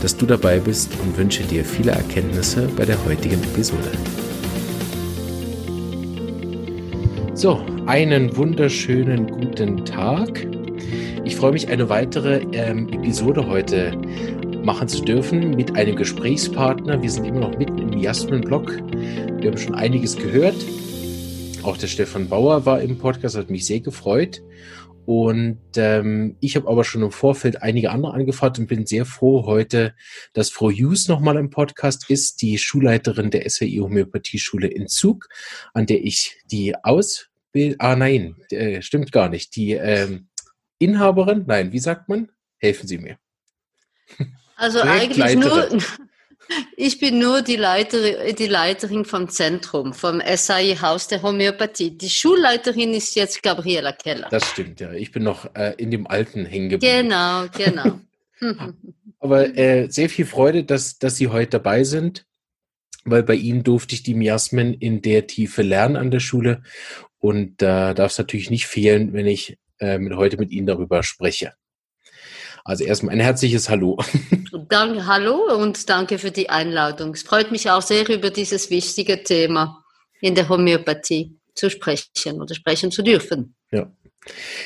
dass du dabei bist und wünsche dir viele Erkenntnisse bei der heutigen Episode. So, einen wunderschönen guten Tag. Ich freue mich, eine weitere ähm, Episode heute machen zu dürfen mit einem Gesprächspartner. Wir sind immer noch mitten im Jasmin-Blog. Wir haben schon einiges gehört. Auch der Stefan Bauer war im Podcast, hat mich sehr gefreut. Und ähm, ich habe aber schon im Vorfeld einige andere angefragt und bin sehr froh heute, dass Frau Hughes nochmal im Podcast ist, die Schulleiterin der SWI Homöopathie-Schule in Zug, an der ich die Ausbildung, ah nein, äh, stimmt gar nicht, die ähm, Inhaberin, nein, wie sagt man? Helfen Sie mir. Also eigentlich nur, ich bin nur die Leiterin, die Leiterin vom Zentrum, vom SAI Haus der Homöopathie. Die Schulleiterin ist jetzt Gabriela Keller. Das stimmt, ja. Ich bin noch äh, in dem Alten hängen geblieben. Genau, genau. Aber äh, sehr viel Freude, dass, dass Sie heute dabei sind, weil bei Ihnen durfte ich die Miasmen in der Tiefe lernen an der Schule. Und da äh, darf es natürlich nicht fehlen, wenn ich äh, mit, heute mit Ihnen darüber spreche. Also erstmal ein herzliches Hallo. Danke, hallo und danke für die Einladung. Es freut mich auch sehr, über dieses wichtige Thema in der Homöopathie zu sprechen oder sprechen zu dürfen. Ja.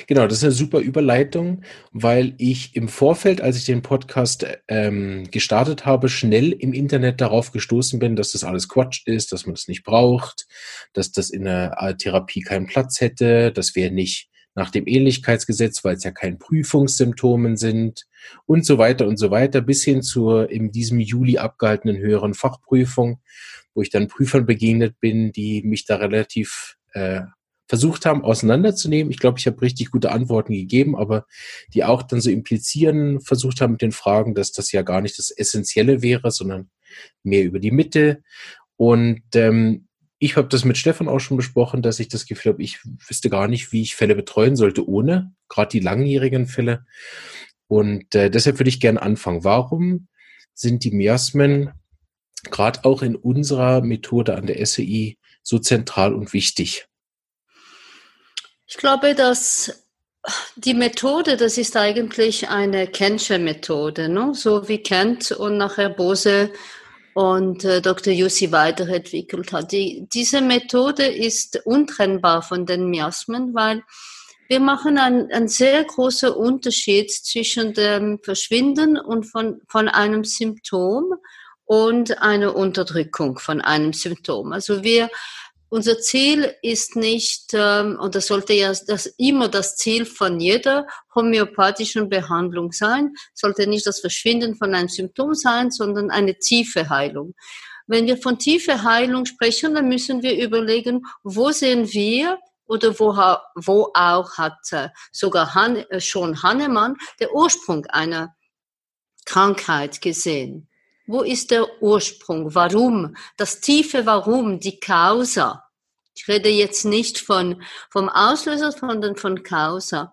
Genau, das ist eine super Überleitung, weil ich im Vorfeld, als ich den Podcast ähm, gestartet habe, schnell im Internet darauf gestoßen bin, dass das alles Quatsch ist, dass man das nicht braucht, dass das in der Therapie keinen Platz hätte, dass wir nicht nach dem Ähnlichkeitsgesetz, weil es ja kein Prüfungssymptomen sind und so weiter und so weiter, bis hin zur in diesem Juli abgehaltenen höheren Fachprüfung, wo ich dann Prüfern begegnet bin, die mich da relativ äh, versucht haben, auseinanderzunehmen. Ich glaube, ich habe richtig gute Antworten gegeben, aber die auch dann so implizieren, versucht haben mit den Fragen, dass das ja gar nicht das Essentielle wäre, sondern mehr über die Mitte. Und ähm, ich habe das mit Stefan auch schon besprochen, dass ich das Gefühl habe, ich wüsste gar nicht, wie ich Fälle betreuen sollte ohne, gerade die langjährigen Fälle. Und äh, deshalb würde ich gerne anfangen. Warum sind die Miasmen gerade auch in unserer Methode an der SEI so zentral und wichtig? Ich glaube, dass die Methode, das ist eigentlich eine Kenscher-Methode, ne? so wie Kent und nachher Bose und äh, Dr. Jussi weiterentwickelt hat. Die, diese Methode ist untrennbar von den Miasmen, weil wir machen einen, einen sehr großen Unterschied zwischen dem Verschwinden und von, von einem Symptom und einer Unterdrückung von einem Symptom. Also wir unser Ziel ist nicht, ähm, und das sollte ja das immer das Ziel von jeder homöopathischen Behandlung sein, sollte nicht das Verschwinden von einem Symptom sein, sondern eine tiefe Heilung. Wenn wir von tiefe Heilung sprechen, dann müssen wir überlegen, wo sehen wir oder wo, wo auch hat äh, sogar Han, äh, schon Hannemann der Ursprung einer Krankheit gesehen. Wo ist der Ursprung? Warum? Das tiefe Warum, die Causa. Ich rede jetzt nicht von, vom Auslöser, sondern von Causa.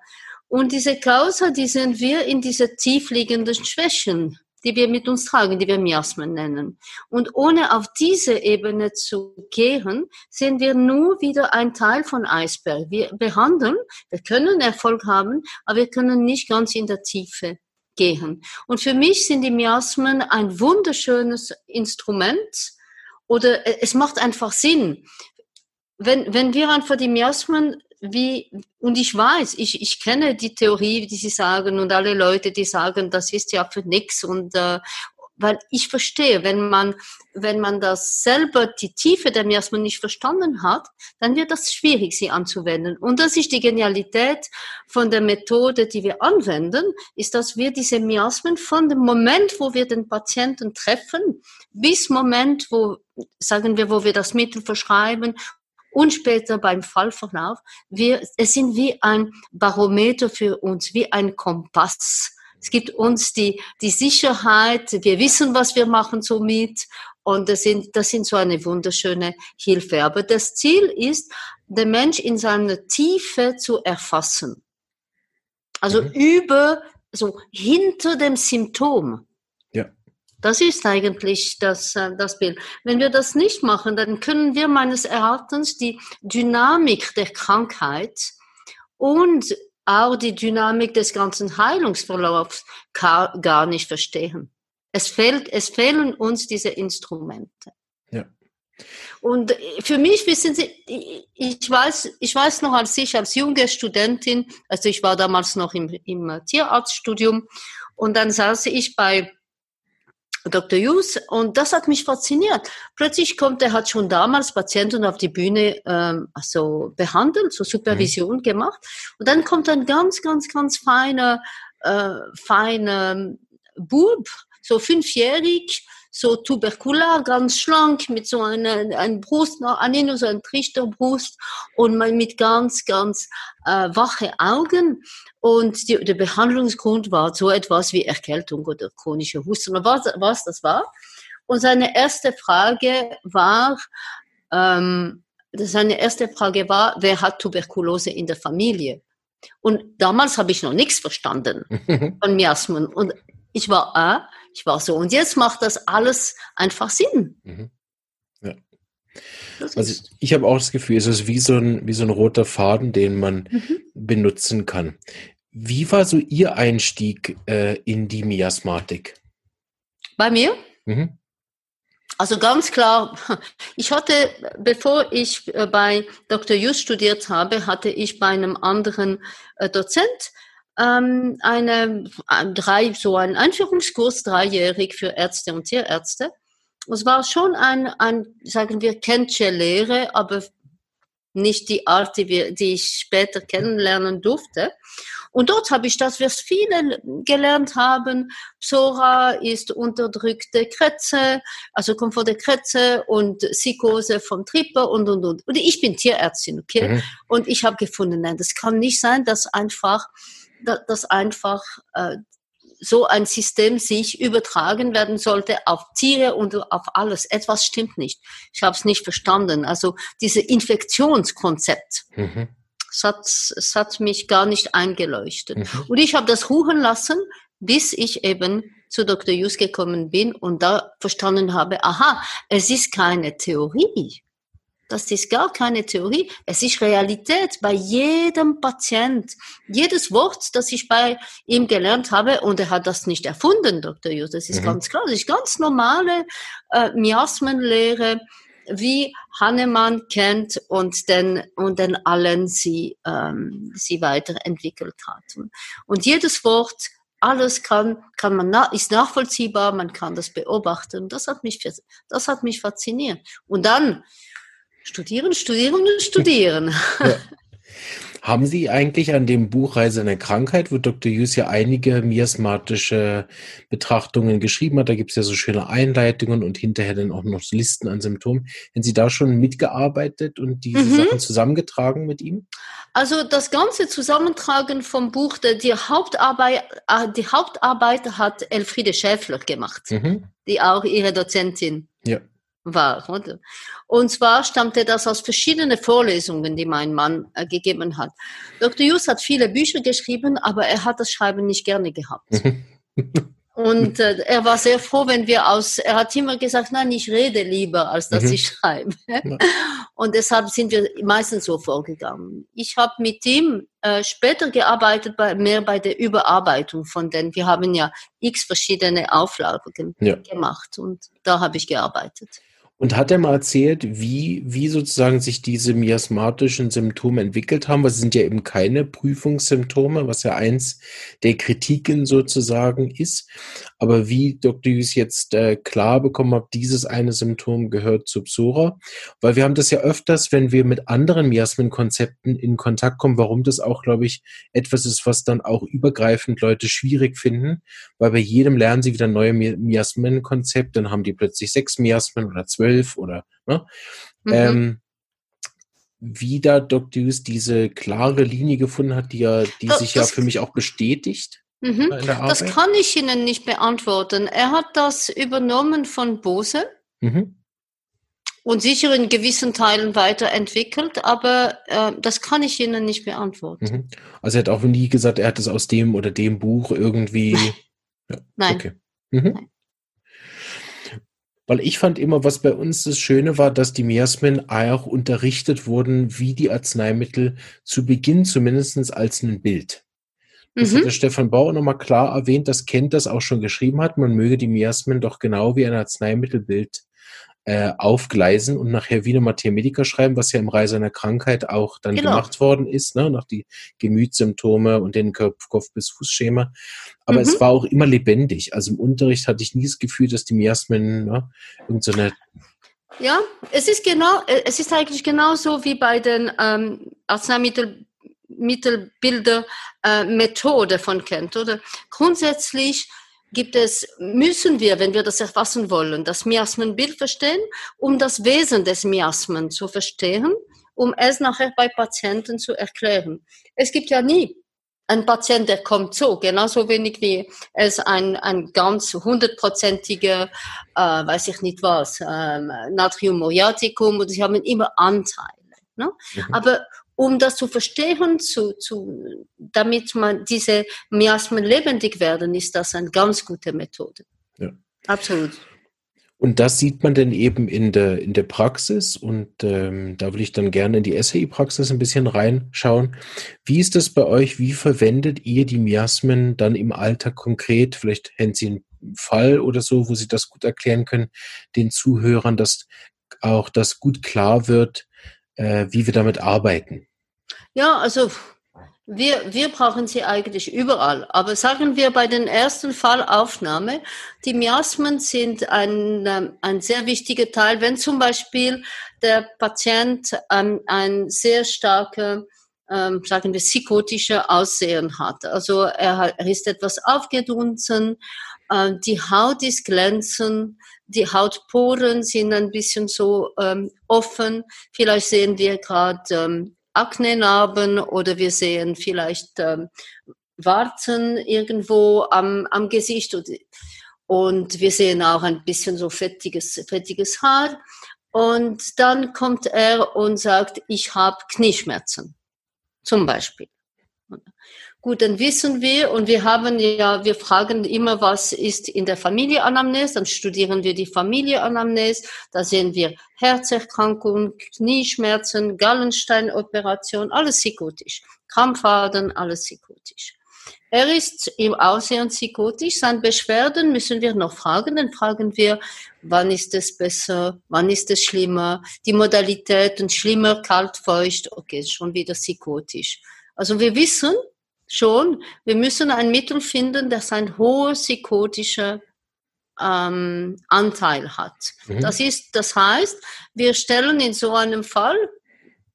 Und diese Causa, die sehen wir in diese tiefliegenden Schwächen, die wir mit uns tragen, die wir Miasmen nennen. Und ohne auf diese Ebene zu gehen, sehen wir nur wieder ein Teil von Eisberg. Wir behandeln, wir können Erfolg haben, aber wir können nicht ganz in der Tiefe gehen. Und für mich sind die Miasmen ein wunderschönes Instrument, oder es macht einfach Sinn wenn, wenn wir einfach die Miasmen wie, und ich weiß, ich, ich kenne die Theorie, die Sie sagen und alle Leute, die sagen, das ist ja für nichts und, äh, weil ich verstehe, wenn man, wenn man das selber, die Tiefe der Miasmen nicht verstanden hat, dann wird das schwierig, sie anzuwenden. Und das ist die Genialität von der Methode, die wir anwenden, ist, dass wir diese Miasmen von dem Moment, wo wir den Patienten treffen, bis Moment, wo, sagen wir, wo wir das Mittel verschreiben und später beim Fallverlauf. Wir, es sind wie ein Barometer für uns, wie ein Kompass. Es gibt uns die, die Sicherheit, wir wissen, was wir machen somit Und das sind, das sind so eine wunderschöne Hilfe. Aber das Ziel ist, den Mensch in seiner Tiefe zu erfassen. Also mhm. über, so hinter dem Symptom. Ja. Das ist eigentlich das, äh, das Bild. Wenn wir das nicht machen, dann können wir meines Erachtens die Dynamik der Krankheit und auch die Dynamik des ganzen Heilungsverlaufs gar nicht verstehen. Es, fehlt, es fehlen uns diese Instrumente. Ja. Und für mich, wissen Sie, ich weiß, ich weiß noch, als ich als junge Studentin, also ich war damals noch im, im Tierarztstudium, und dann saß ich bei Dr. Hughes und das hat mich fasziniert. Plötzlich kommt, er hat schon damals Patienten auf die Bühne ähm, also behandelt, so Supervision mhm. gemacht und dann kommt ein ganz, ganz, ganz feiner, äh, feiner Bub, so fünfjährig, so tuberkular, ganz schlank, mit so einer, einer Brust, an innen so ein Trichterbrust und mit ganz, ganz äh, wache Augen. Und die, der Behandlungsgrund war so etwas wie Erkältung oder chronische Husten oder was, was das war. Und seine erste Frage war, ähm, seine erste Frage war, wer hat Tuberkulose in der Familie? Und damals habe ich noch nichts verstanden von Miasmen. Und ich war, ah, ich war so. Und jetzt macht das alles einfach Sinn. Mhm. Ja. Also ich, ich habe auch das Gefühl, es ist wie so ein, wie so ein roter Faden, den man mhm. benutzen kann. Wie war so Ihr Einstieg äh, in die Miasmatik? Bei mir? Mhm. Also ganz klar, ich hatte, bevor ich äh, bei Dr. Just studiert habe, hatte ich bei einem anderen äh, Dozent ähm, eine, ein, drei, so ein Einführungskurs, dreijährig für Ärzte und Tierärzte. Es war schon ein, ein sagen wir, Kenntche-Lehre, aber nicht die Art, die, wir, die ich später kennenlernen durfte. Und dort habe ich das, was viele gelernt haben. Psora ist unterdrückte Kretze, also kommt von der Kretze und Psychose vom Tripper und, und, und. Und ich bin Tierärztin, okay? Mhm. Und ich habe gefunden, nein, das kann nicht sein, dass einfach dass einfach äh, so ein System sich übertragen werden sollte auf Tiere und auf alles. Etwas stimmt nicht. Ich habe es nicht verstanden. Also dieses Infektionskonzept, mhm. es, hat, es hat mich gar nicht eingeleuchtet. Mhm. Und ich habe das ruhen lassen, bis ich eben zu Dr. Jus gekommen bin und da verstanden habe, aha, es ist keine Theorie. Das ist gar keine Theorie. Es ist Realität bei jedem Patient. Jedes Wort, das ich bei ihm gelernt habe, und er hat das nicht erfunden, Dr. Jus, das ist mhm. ganz klar. Das ist ganz normale äh, Miasmenlehre, wie Hannemann kennt und den, und den allen sie, ähm, sie weiterentwickelt hat. Und jedes Wort alles kann, kann man, ist nachvollziehbar, man kann das beobachten. Das hat mich, das hat mich fasziniert. Und dann, Studieren, studieren und studieren. Ja. Haben Sie eigentlich an dem Buch Reise eine Krankheit, wo Dr. Hughes ja einige miasmatische Betrachtungen geschrieben hat, da gibt es ja so schöne Einleitungen und hinterher dann auch noch Listen an Symptomen. Haben Sie da schon mitgearbeitet und diese mhm. Sachen zusammengetragen mit ihm? Also das ganze Zusammentragen vom Buch, die Hauptarbeit, äh, die Hauptarbeit hat Elfriede Schäfler gemacht, mhm. die auch ihre Dozentin ja war. Oder? Und zwar stammte das aus verschiedenen Vorlesungen, die mein Mann äh, gegeben hat. Dr. Jus hat viele Bücher geschrieben, aber er hat das Schreiben nicht gerne gehabt. Und äh, er war sehr froh, wenn wir aus, er hat immer gesagt, nein, ich rede lieber, als dass mhm. ich schreibe. Und deshalb sind wir meistens so vorgegangen. Ich habe mit ihm äh, später gearbeitet, bei, mehr bei der Überarbeitung von den, wir haben ja x verschiedene Auflagen ja. gemacht und da habe ich gearbeitet. Und hat er mal erzählt, wie, wie sozusagen sich diese miasmatischen Symptome entwickelt haben? Es sind ja eben keine Prüfungssymptome, was ja eins der Kritiken sozusagen ist. Aber wie Dr. Hughes jetzt äh, klar bekommen hat, dieses eine Symptom gehört zu Psora. Weil wir haben das ja öfters, wenn wir mit anderen Miasmenkonzepten in Kontakt kommen, warum das auch, glaube ich, etwas ist, was dann auch übergreifend Leute schwierig finden. Weil bei jedem lernen sie wieder neue Miasmenkonzepte, dann haben die plötzlich sechs Miasmen oder zwölf zwölf oder ne? Mhm. Ähm, wie da Dr. Hughes diese klare Linie gefunden hat, die ja, die das, sich ja für mich auch bestätigt. Mhm. Das kann ich Ihnen nicht beantworten. Er hat das übernommen von Bose. Mhm. Und sicher in gewissen Teilen weiterentwickelt, aber äh, das kann ich Ihnen nicht beantworten. Mhm. Also er hat auch nie gesagt, er hat es aus dem oder dem Buch irgendwie. Ja, Nein. Okay. Mhm. Nein. Weil ich fand immer, was bei uns das Schöne war, dass die Miasmen auch unterrichtet wurden, wie die Arzneimittel zu Beginn zumindest als ein Bild. Das mhm. hat der Stefan Bauer nochmal klar erwähnt, dass Kent das auch schon geschrieben hat. Man möge die Miasmen doch genau wie ein Arzneimittelbild äh, aufgleisen und nachher wieder Mathia Medica schreiben, was ja im Reise einer Krankheit auch dann genau. gemacht worden ist, ne? nach die Gemütssymptome und den Kopf, Kopf bis Fußschema. Aber mhm. es war auch immer lebendig. Also im Unterricht hatte ich nie das Gefühl, dass die Miasmen ne, irgendeine so ja, es ist genau, äh, es ist eigentlich genauso wie bei den ähm, Arzneimittelbilder äh, Methode von Kent, oder? Grundsätzlich gibt es, müssen wir, wenn wir das erfassen wollen, das Miasmenbild verstehen, um das Wesen des Miasmen zu verstehen, um es nachher bei Patienten zu erklären. Es gibt ja nie einen Patient, der kommt so, genauso wenig wie es ein, ein ganz hundertprozentiger, äh, weiß ich nicht was, ähm, Natrium muriaticum, und sie haben immer Anteile. Ne? Mhm. Aber um das zu verstehen, zu, zu, damit man diese Miasmen lebendig werden, ist das eine ganz gute Methode. Ja. Absolut. Und das sieht man dann eben in der, in der Praxis und ähm, da will ich dann gerne in die SAI-Praxis ein bisschen reinschauen. Wie ist das bei euch? Wie verwendet ihr die Miasmen dann im Alltag konkret? Vielleicht hätten Sie einen Fall oder so, wo Sie das gut erklären können, den Zuhörern, dass auch das gut klar wird, äh, wie wir damit arbeiten. Ja, also wir, wir brauchen sie eigentlich überall. Aber sagen wir bei den ersten Fallaufnahme, die Miasmen sind ein, ähm, ein sehr wichtiger Teil. Wenn zum Beispiel der Patient ähm, ein sehr starke, ähm, sagen wir, psychotische Aussehen hat. Also er, ist etwas aufgedunsen, die Haut ist glänzend, die Hautporen sind ein bisschen so ähm, offen. Vielleicht sehen wir gerade ähm, Aknenarben oder wir sehen vielleicht ähm, Warzen irgendwo am, am Gesicht und, und wir sehen auch ein bisschen so fettiges, fettiges Haar. Und dann kommt er und sagt, ich habe Knieschmerzen, zum Beispiel. Gut, dann wissen wir und wir haben ja, wir fragen immer, was ist in der Familienanamnese, dann studieren wir die Familienanamnese, da sehen wir Herzerkrankungen, Knieschmerzen, Gallensteinoperation, alles psychotisch, Krampfaden, alles psychotisch. Er ist im Aussehen psychotisch, seine Beschwerden müssen wir noch fragen, dann fragen wir, wann ist es besser, wann ist es schlimmer, die Modalitäten, schlimmer, kalt, feucht, okay, schon wieder psychotisch. Also wir wissen, schon, wir müssen ein Mittel finden, das ein hoher psychotischer ähm, Anteil hat. Mhm. Das ist, das heißt, wir stellen in so einem Fall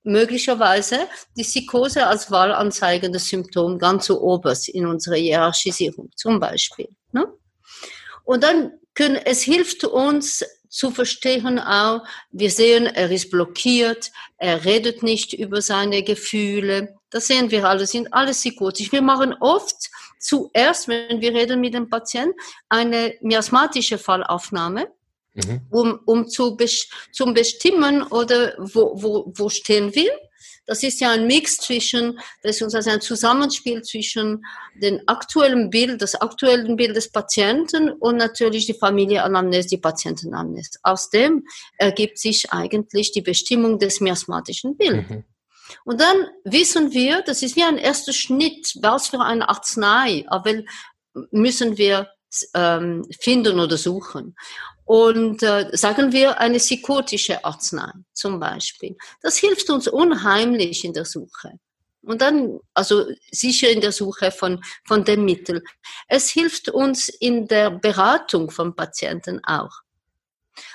möglicherweise die Psychose als wahlanzeigendes Symptom ganz oberst in unserer Hierarchisierung, zum Beispiel. Ne? Und dann können, es hilft uns zu verstehen auch, wir sehen, er ist blockiert, er redet nicht über seine Gefühle, das sehen wir alle, sind alles psychotisch. Wir machen oft zuerst, wenn wir reden mit dem Patienten, eine miasmatische Fallaufnahme, mhm. um, um zu zum bestimmen oder wo, wo, wo stehen wir. Das ist ja ein Mix zwischen, das ist also ein Zusammenspiel zwischen dem aktuellen Bild, das aktuellen Bild des Patienten und natürlich die Familienanamnese, die Patientenanamnese. Aus dem ergibt sich eigentlich die Bestimmung des miasmatischen Bildes. Mhm. Und dann wissen wir, das ist wie ein erster Schnitt, was für eine Arznei, aber müssen wir ähm, finden oder suchen. Und äh, sagen wir eine psychotische Arznei zum Beispiel. Das hilft uns unheimlich in der Suche. Und dann, also sicher in der Suche von, von dem Mittel. Es hilft uns in der Beratung von Patienten auch.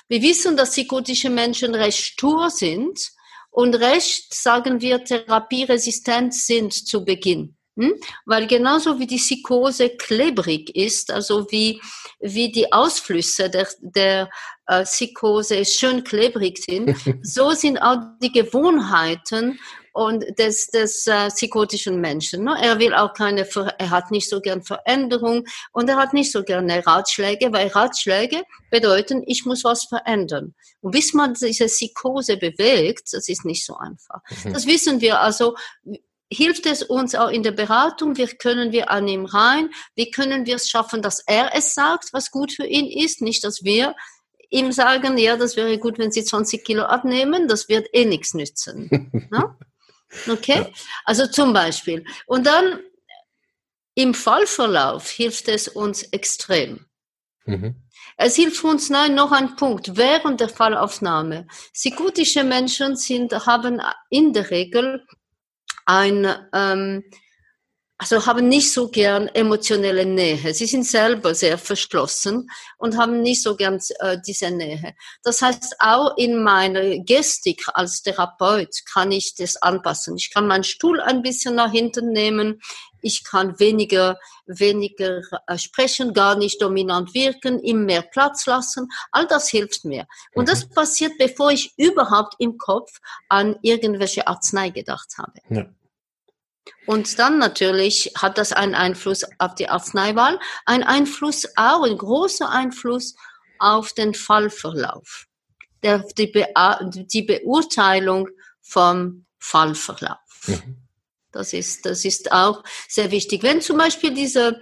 Wir wissen, dass psychotische Menschen recht stur sind und recht, sagen wir, therapieresistent sind zu Beginn. Hm? Weil genauso wie die Psychose klebrig ist, also wie, wie die Ausflüsse der, der äh, Psychose schön klebrig sind, so sind auch die Gewohnheiten und des, des äh, psychotischen Menschen. Ne? Er will auch keine, er hat nicht so gern Veränderung und er hat nicht so gerne Ratschläge, weil Ratschläge bedeuten, ich muss was verändern. Und bis man diese Psychose bewegt, das ist nicht so einfach. Mhm. Das wissen wir also hilft es uns auch in der Beratung, wie können wir an ihm rein, wie können wir es schaffen, dass er es sagt, was gut für ihn ist, nicht, dass wir ihm sagen, ja, das wäre gut, wenn Sie 20 Kilo abnehmen, das wird eh nichts nützen. ne? Okay? Ja. Also zum Beispiel. Und dann im Fallverlauf hilft es uns extrem. Mhm. Es hilft uns, nein, noch ein Punkt, während der Fallaufnahme. Psychotische Menschen sind, haben in der Regel ein, ähm, also haben nicht so gern emotionelle Nähe. Sie sind selber sehr verschlossen und haben nicht so gern äh, diese Nähe. Das heißt, auch in meiner Gestik als Therapeut kann ich das anpassen. Ich kann meinen Stuhl ein bisschen nach hinten nehmen. Ich kann weniger, weniger äh, sprechen, gar nicht dominant wirken, ihm mehr Platz lassen. All das hilft mir. Und mhm. das passiert, bevor ich überhaupt im Kopf an irgendwelche Arznei gedacht habe. Ja. Und dann natürlich hat das einen Einfluss auf die Arzneiwahl, ein Einfluss auch, ein großer Einfluss auf den Fallverlauf, der, die, Be die Beurteilung vom Fallverlauf. Mhm. Das ist, das ist auch sehr wichtig. Wenn zum Beispiel dieser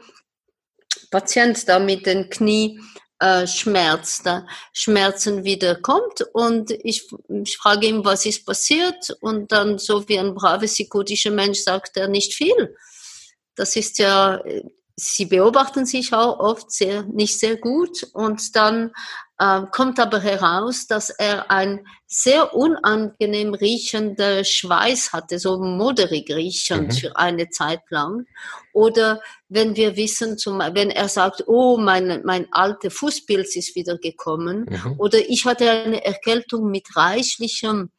Patient da mit den Knie äh, Schmerz, da Schmerzen wiederkommt und ich, ich frage ihn, was ist passiert und dann so wie ein braver psychotischer Mensch sagt er nicht viel. Das ist ja, sie beobachten sich auch oft sehr, nicht sehr gut und dann äh, kommt aber heraus, dass er ein sehr unangenehm riechender Schweiß hatte, so moderig riechend mhm. für eine Zeit lang. Oder wenn wir wissen, zum, wenn er sagt, oh, mein, mein alter Fußpilz ist wieder gekommen. Mhm. Oder ich hatte eine Erkältung mit reichlichem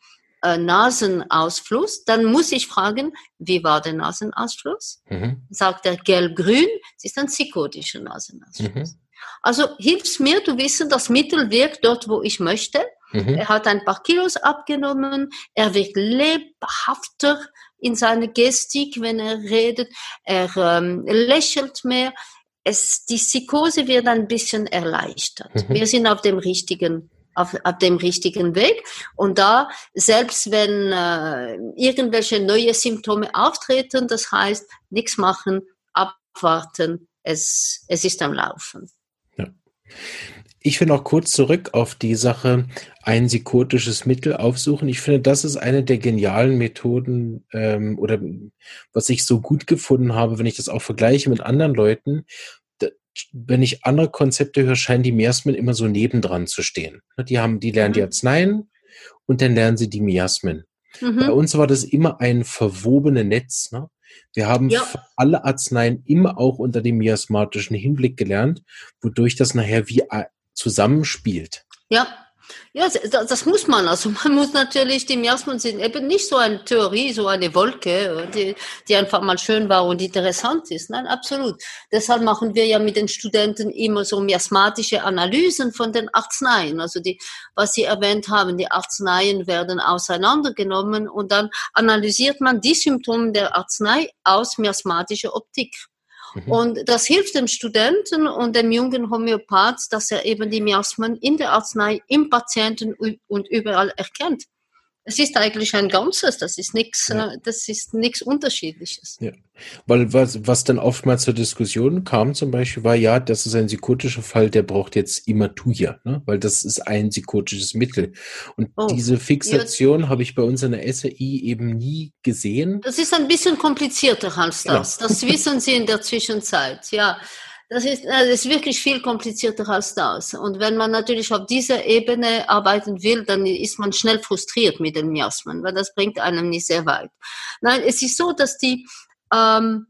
äh, Nasenausfluss, dann muss ich fragen, wie war der Nasenausfluss? Mhm. Sagt er gelb-grün, es ist ein psychotischer Nasenausfluss. Mhm. Also hilft mir zu wissen, das Mittel wirkt dort, wo ich möchte. Mhm. Er hat ein paar Kilos abgenommen, er wirkt lebhafter in seiner Gestik, wenn er redet, er ähm, lächelt mehr. Es, die Psychose wird ein bisschen erleichtert. Mhm. Wir sind auf dem richtigen auf, auf dem richtigen Weg. Und da, selbst wenn äh, irgendwelche neue Symptome auftreten, das heißt, nichts machen, abwarten, es, es ist am Laufen. Ich will noch kurz zurück auf die Sache, ein psychotisches Mittel aufsuchen. Ich finde, das ist eine der genialen Methoden ähm, oder was ich so gut gefunden habe, wenn ich das auch vergleiche mit anderen Leuten. Wenn ich andere Konzepte höre, scheinen die Miasmen immer so nebendran zu stehen. Die haben, die lernen mhm. die Arzneien und dann lernen sie die Miasmen. Mhm. Bei uns war das immer ein verwobenes Netz. Ne? Wir haben ja. alle Arzneien immer auch unter dem miasmatischen Hinblick gelernt, wodurch das nachher wie zusammenspielt. Ja, ja, das muss man. Also man muss natürlich, die Miasmen sind eben nicht so eine Theorie, so eine Wolke, die, die einfach mal schön war und interessant ist. Nein, absolut. Deshalb machen wir ja mit den Studenten immer so miasmatische Analysen von den Arzneien. Also die, was Sie erwähnt haben, die Arzneien werden auseinandergenommen und dann analysiert man die Symptome der Arznei aus miasmatischer Optik. Mhm. Und das hilft dem Studenten und dem jungen Homöopath, dass er eben die Miasmen in der Arznei, im Patienten und überall erkennt es ist eigentlich ein Ganzes, das ist nichts, ja. Äh, das ist nichts Unterschiedliches. Ja. Weil was, was dann oftmals zur Diskussion kam zum Beispiel war, ja, das ist ein psychotischer Fall, der braucht jetzt Imatuja, ne? weil das ist ein psychotisches Mittel. Und oh. diese Fixation ja. habe ich bei uns in der SAI eben nie gesehen. Das ist ein bisschen komplizierter als das. Genau. Das wissen Sie in der Zwischenzeit, ja. Das ist, das ist wirklich viel komplizierter als das. Und wenn man natürlich auf dieser Ebene arbeiten will, dann ist man schnell frustriert mit den Miasmen, weil das bringt einem nicht sehr weit. Nein, es ist so, dass die, ähm,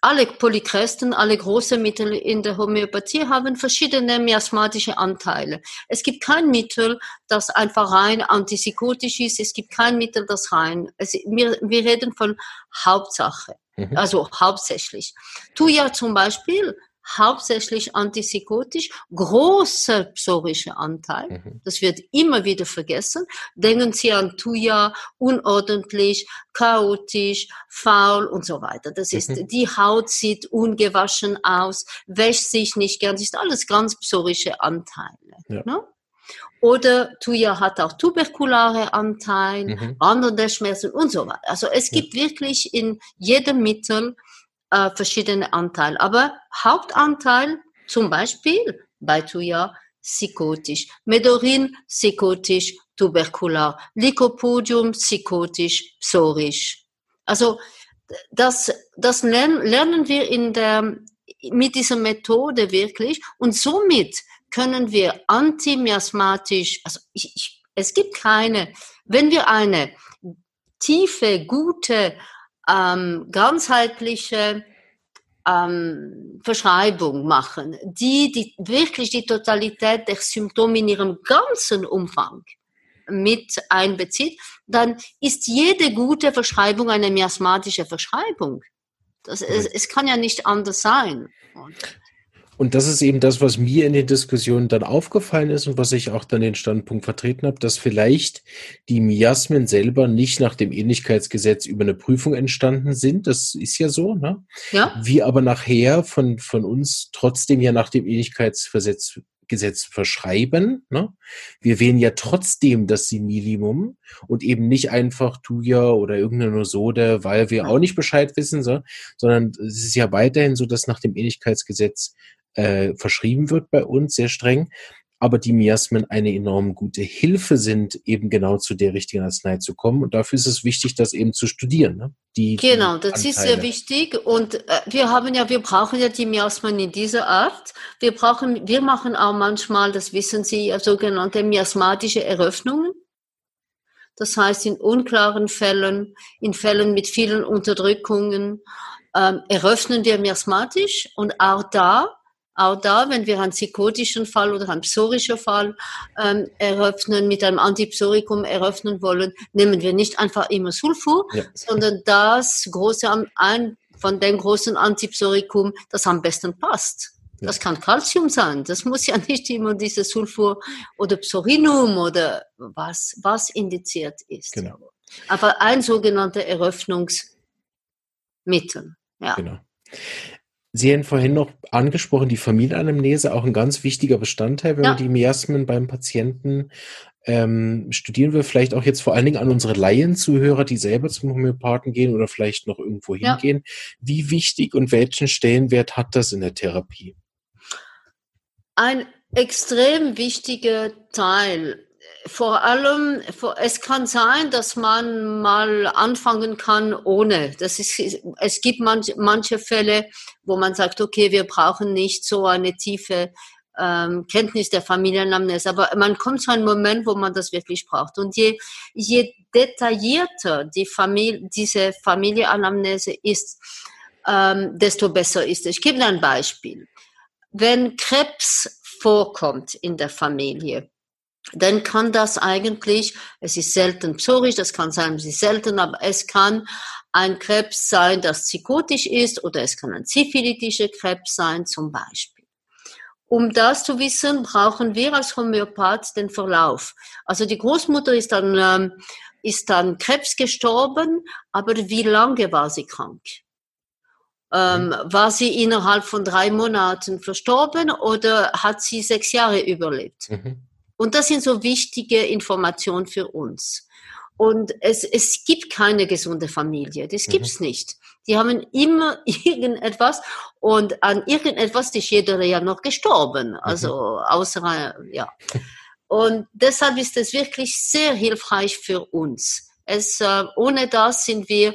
alle Polykresten, alle großen Mittel in der Homöopathie haben verschiedene miasmatische Anteile. Es gibt kein Mittel, das einfach rein antipsychotisch ist. Es gibt kein Mittel, das rein. Es, wir, wir reden von Hauptsache, mhm. also hauptsächlich. Thuja zum Beispiel hauptsächlich antipsychotisch, großer psorischer Anteil. Mhm. Das wird immer wieder vergessen. Denken Sie an Tuya, unordentlich, chaotisch, faul und so weiter. Das ist, mhm. die Haut sieht ungewaschen aus, wäscht sich nicht gern. Das ist alles ganz psorische Anteile. Ja. Ne? Oder Tuya hat auch tuberkulare Anteile, mhm. Schmerzen und so weiter. Also es gibt wirklich in jedem Mittel äh, verschiedene Anteile. Aber Hauptanteil zum Beispiel bei Tuya psychotisch, Medorin psychotisch, tuberkular, Lycopodium psychotisch, psorisch. Also das, das lernen wir in der, mit dieser Methode wirklich. Und somit können wir antimiasmatisch, also ich, ich, es gibt keine, wenn wir eine tiefe, gute ähm, ganzheitliche ähm, Verschreibung machen, die, die wirklich die Totalität der Symptome in ihrem ganzen Umfang mit einbezieht, dann ist jede gute Verschreibung eine miasmatische Verschreibung. Das, es, es kann ja nicht anders sein. Und das ist eben das, was mir in den Diskussionen dann aufgefallen ist und was ich auch dann den Standpunkt vertreten habe, dass vielleicht die Miasmen selber nicht nach dem Ähnlichkeitsgesetz über eine Prüfung entstanden sind. Das ist ja so, ne? Ja. Wir aber nachher von, von uns trotzdem ja nach dem Ähnlichkeitsgesetz Gesetz verschreiben. Ne? Wir wählen ja trotzdem das Minimum und eben nicht einfach Tuya oder irgendeine Nosode, weil wir auch nicht Bescheid wissen, so, sondern es ist ja weiterhin so, dass nach dem Ähnlichkeitsgesetz äh, verschrieben wird bei uns, sehr streng. Aber die Miasmen eine enorm gute Hilfe sind, eben genau zu der richtigen Arznei zu kommen. Und dafür ist es wichtig, das eben zu studieren. Ne? Die, genau, das Anteile. ist sehr wichtig. Und äh, wir haben ja, wir brauchen ja die Miasmen in dieser Art. Wir brauchen, wir machen auch manchmal, das wissen Sie, sogenannte miasmatische Eröffnungen. Das heißt, in unklaren Fällen, in Fällen mit vielen Unterdrückungen, ähm, eröffnen wir miasmatisch und auch da auch da, wenn wir einen psychotischen Fall oder einen psorischen Fall ähm, eröffnen, mit einem Antipsorikum eröffnen wollen, nehmen wir nicht einfach immer Sulfur, ja. sondern das große, ein von dem großen Antipsorikum, das am besten passt. Ja. Das kann Calcium sein. Das muss ja nicht immer dieses Sulfur oder Psorinum oder was, was indiziert ist. Genau. Aber ein sogenannter Eröffnungsmittel. Ja. Genau. Sie haben vorhin noch angesprochen, die Familienanamnese, auch ein ganz wichtiger Bestandteil, wenn ja. wir die Miasmen beim Patienten ähm, studieren wir vielleicht auch jetzt vor allen Dingen an unsere Laienzuhörer, die selber zum Homöopathen gehen oder vielleicht noch irgendwo hingehen. Ja. Wie wichtig und welchen Stellenwert hat das in der Therapie? Ein extrem wichtiger Teil vor allem, es kann sein, dass man mal anfangen kann ohne. Das ist, es gibt manche, manche Fälle, wo man sagt, okay, wir brauchen nicht so eine tiefe ähm, Kenntnis der Familienanamnese, aber man kommt zu einem Moment, wo man das wirklich braucht. Und je, je detaillierter die Familie, diese Familienanamnese ist, ähm, desto besser ist es. Ich gebe ein Beispiel. Wenn Krebs vorkommt in der Familie, dann kann das eigentlich, es ist selten psorisch, das kann sein, es ist selten, aber es kann ein Krebs sein, das psychotisch ist oder es kann ein syphilitischer Krebs sein zum Beispiel. Um das zu wissen, brauchen wir als Homöopath den Verlauf. Also die Großmutter ist dann, ähm, ist dann Krebs gestorben, aber wie lange war sie krank? Ähm, mhm. war sie innerhalb von drei Monaten verstorben oder hat sie sechs Jahre überlebt? Mhm. Und das sind so wichtige Informationen für uns. Und es, es gibt keine gesunde Familie. Das gibt's mhm. nicht. Die haben immer irgendetwas und an irgendetwas ist jeder ja noch gestorben. Mhm. Also außer, ja. Und deshalb ist es wirklich sehr hilfreich für uns. Es, äh, ohne das sind wir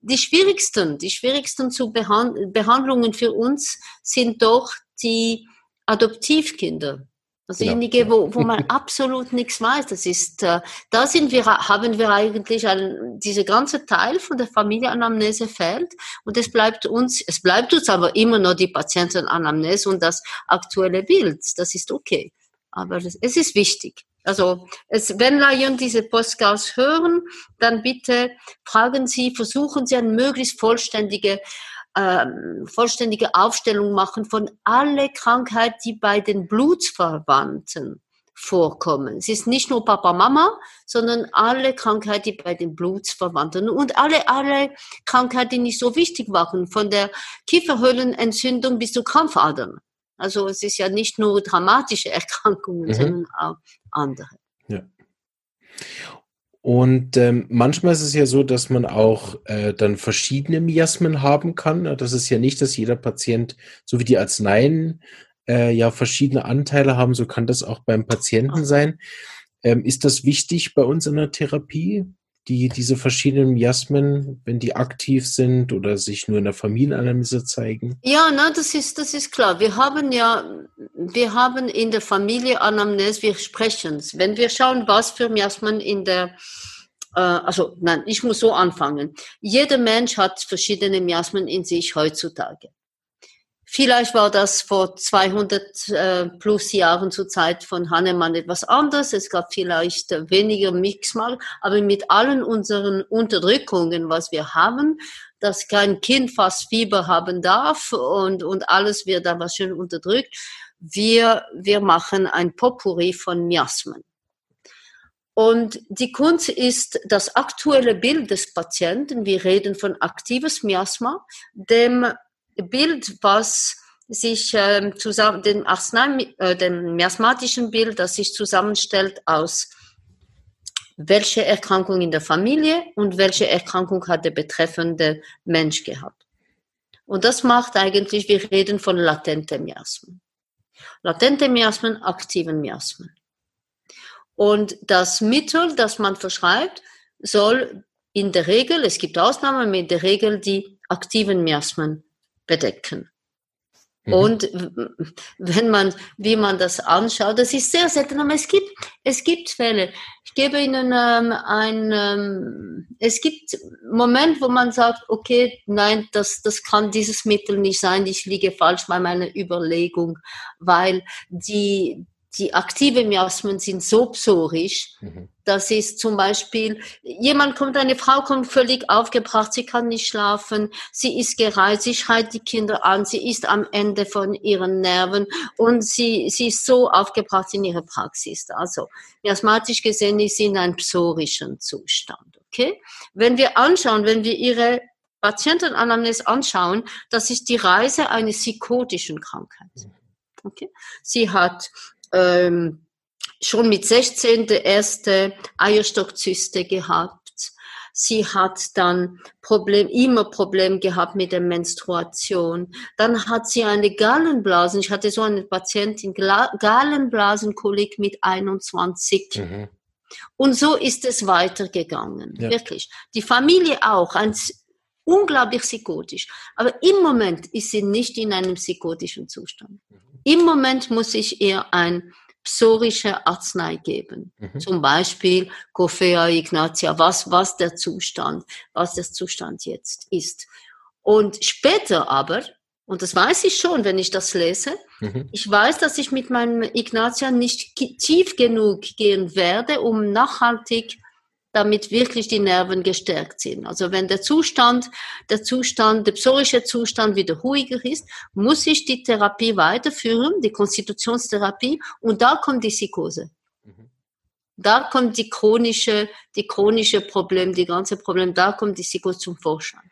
die schwierigsten, die schwierigsten zu behand Behandlungen für uns sind doch die Adoptivkinder Also genau. Diejenige, wo, wo man absolut nichts weiß. Das ist, äh, da sind wir, haben wir eigentlich ein, diese ganze Teil von der Familienanamnese fehlt. Und es bleibt uns, es bleibt uns aber immer noch die Patientenanamnese und das aktuelle Bild. Das ist okay. Aber das, es ist wichtig. Also, es, wenn Laien diese Postcards hören, dann bitte fragen Sie, versuchen Sie eine möglichst vollständige ähm, vollständige Aufstellung machen von alle Krankheiten, die bei den Blutsverwandten vorkommen. Es ist nicht nur Papa, Mama, sondern alle Krankheiten, die bei den Blutsverwandten und alle, alle Krankheiten, die nicht so wichtig waren, von der Kieferhöhlenentzündung bis zu Krampfadern. Also es ist ja nicht nur dramatische Erkrankungen, mhm. sondern auch andere. Ja. Und ähm, manchmal ist es ja so, dass man auch äh, dann verschiedene Miasmen haben kann. Das ist ja nicht, dass jeder Patient, so wie die Arzneien, äh, ja verschiedene Anteile haben. So kann das auch beim Patienten sein. Ähm, ist das wichtig bei uns in der Therapie? Die, diese verschiedenen Miasmen, wenn die aktiv sind oder sich nur in der Familienanalyse zeigen? Ja, na, das ist, das ist klar. Wir haben ja, wir haben in der Familienanamnese, wir sprechen es. Wenn wir schauen, was für Miasmen in der, äh, also, nein, ich muss so anfangen. Jeder Mensch hat verschiedene Miasmen in sich heutzutage. Vielleicht war das vor 200 äh, plus Jahren zur Zeit von Hannemann etwas anders. Es gab vielleicht weniger Mixmal, aber mit allen unseren Unterdrückungen, was wir haben, dass kein Kind fast Fieber haben darf und, und alles wird aber schön unterdrückt. Wir, wir machen ein Potpourri von Miasmen. Und die Kunst ist das aktuelle Bild des Patienten. Wir reden von aktives Miasma, dem Bild, was sich äh, zusammen, dem Arznei, äh, dem miasmatischen Bild, das sich zusammenstellt aus welche Erkrankung in der Familie und welche Erkrankung hat der betreffende Mensch gehabt. Und das macht eigentlich, wir reden von latente Miasmen. Latente Miasmen, aktiven Miasmen. Und das Mittel, das man verschreibt, soll in der Regel, es gibt Ausnahmen, in der Regel die aktiven Miasmen bedecken. Mhm. Und wenn man, wie man das anschaut, das ist sehr selten, aber es gibt, es gibt Fälle. Ich gebe Ihnen ähm, ein, ähm, es gibt Moment, wo man sagt, okay, nein, das, das kann dieses Mittel nicht sein, ich liege falsch bei meiner Überlegung, weil die, die aktive Miasmen sind so psorisch, mhm. Das ist zum Beispiel, jemand kommt, eine Frau kommt völlig aufgebracht, sie kann nicht schlafen, sie ist gereizt, sie schreit die Kinder an, sie ist am Ende von ihren Nerven und sie, sie ist so aufgebracht in ihrer Praxis. Also, miasmatisch gesehen ist sie in einem psorischen Zustand, okay? Wenn wir anschauen, wenn wir ihre Patientenanamnese anschauen, das ist die Reise einer psychotischen Krankheit. Okay? Sie hat ähm, schon mit 16 die erste Eierstockzyste gehabt. Sie hat dann Problem, immer Problem gehabt mit der Menstruation. Dann hat sie eine Gallenblasen. Ich hatte so eine Patientin, Gallenblasenkolik mit 21. Mhm. Und so ist es weitergegangen. Ja. Wirklich. Die Familie auch. Ein, unglaublich psychotisch. Aber im Moment ist sie nicht in einem psychotischen Zustand. Mhm. Im Moment muss ich ihr ein psorische Arznei geben. Mhm. Zum Beispiel Coffea ignatia, was, was der Zustand, was der Zustand jetzt ist. Und später aber, und das weiß ich schon, wenn ich das lese, mhm. ich weiß, dass ich mit meinem Ignatia nicht tief genug gehen werde, um nachhaltig damit wirklich die Nerven gestärkt sind. Also wenn der Zustand, der Zustand, der psorische Zustand wieder ruhiger ist, muss ich die Therapie weiterführen, die Konstitutionstherapie, und da kommt die Psychose. Mhm. Da kommt die chronische, die chronische Problem, die ganze Problem, da kommt die Psychose zum Vorschein.